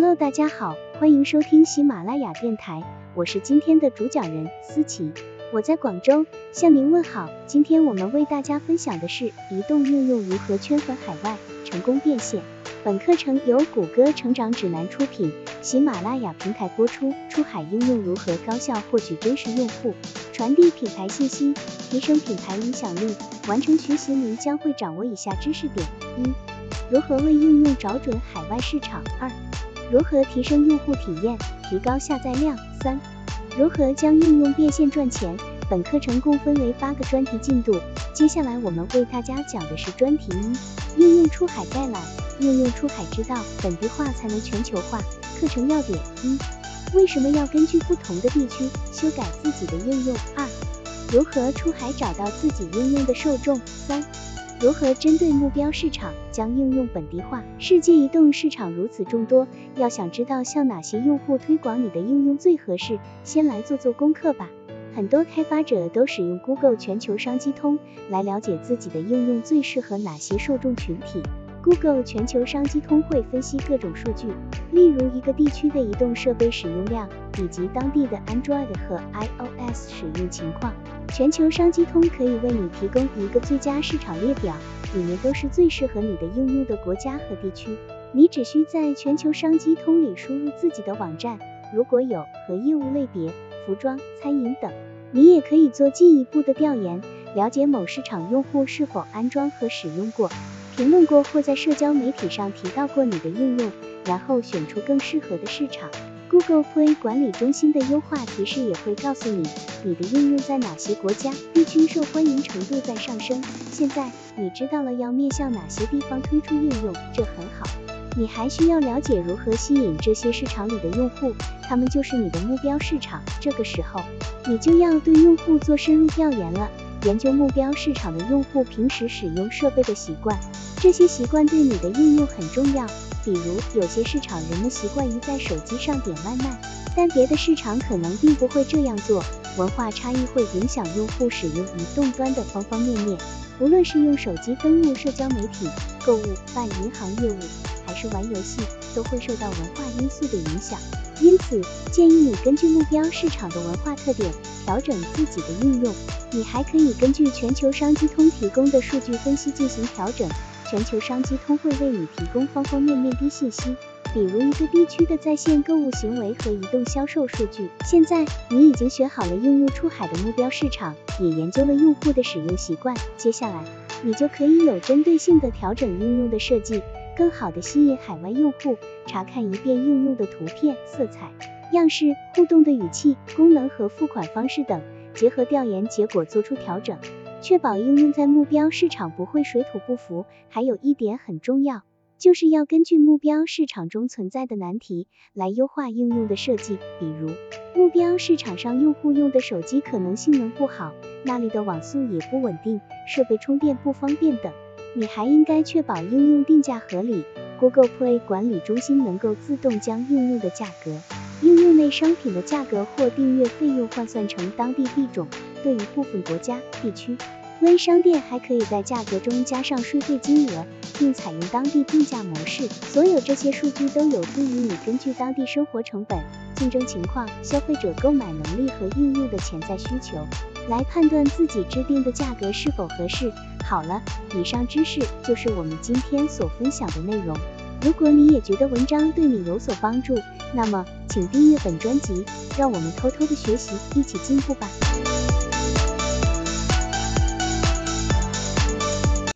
Hello，大家好，欢迎收听喜马拉雅电台，我是今天的主讲人思琪，我在广州向您问好。今天我们为大家分享的是移动应用如何圈粉海外，成功变现。本课程由谷歌成长指南出品，喜马拉雅平台播出。出海应用如何高效获取真实用户，传递品牌信息，提升品牌影响力？完成学习，您将会掌握以下知识点：一、如何为应用找准海外市场；二、如何提升用户体验，提高下载量；三、如何将应用变现赚钱。本课程共分为八个专题进度，接下来我们为大家讲的是专题一：应用出海概览。应用出海之道，本地化才能全球化。课程要点：一、为什么要根据不同的地区修改自己的应用？二、如何出海找到自己应用的受众？三、如何针对目标市场将应用本地化？世界移动市场如此众多，要想知道向哪些用户推广你的应用最合适，先来做做功课吧。很多开发者都使用 Google 全球商机通来了解自己的应用最适合哪些受众群体。Google 全球商机通会分析各种数据，例如一个地区的移动设备使用量，以及当地的 Android 和 iOS 使用情况。全球商机通可以为你提供一个最佳市场列表，里面都是最适合你的应用的国家和地区。你只需在全球商机通里输入自己的网站，如果有和业务类别、服装、餐饮等，你也可以做进一步的调研，了解某市场用户是否安装和使用过。评论过或在社交媒体上提到过你的应用，然后选出更适合的市场。Google Play 管理中心的优化提示也会告诉你，你的应用在哪些国家地区受欢迎程度在上升。现在你知道了要面向哪些地方推出应用，这很好。你还需要了解如何吸引这些市场里的用户，他们就是你的目标市场。这个时候，你就要对用户做深入调研了。研究目标市场的用户平时使用设备的习惯，这些习惯对你的应用很重要。比如，有些市场人们习惯于在手机上点外卖，但别的市场可能并不会这样做。文化差异会影响用户使用移动端的方方面面，无论是用手机登录社交媒体、购物、办银行业务，还是玩游戏，都会受到文化因素的影响。因此，建议你根据目标市场的文化特点调整自己的应用。你还可以根据全球商机通提供的数据分析进行调整。全球商机通会为你提供方方面面的信息，比如一个地区的在线购物行为和移动销售数据。现在你已经选好了应用出海的目标市场，也研究了用户的使用习惯。接下来，你就可以有针对性的调整应用的设计，更好的吸引海外用户。查看一遍应用的图片、色彩、样式、互动的语气、功能和付款方式等。结合调研结果做出调整，确保应用在目标市场不会水土不服。还有一点很重要，就是要根据目标市场中存在的难题来优化应用的设计。比如，目标市场上用户用的手机可能性能不好，那里的网速也不稳定，设备充电不方便等。你还应该确保应用定价合理，Google Play 管理中心能够自动将应用的价格。应用内商品的价格或订阅费用换算成当地币种，对于部分国家地区，微商店还可以在价格中加上税费金额，并采用当地定价模式。所有这些数据都有助于你根据当地生活成本、竞争情况、消费者购买能力和应用的潜在需求，来判断自己制定的价格是否合适。好了，以上知识就是我们今天所分享的内容。如果你也觉得文章对你有所帮助，那么请订阅本专辑，让我们偷偷的学习，一起进步吧。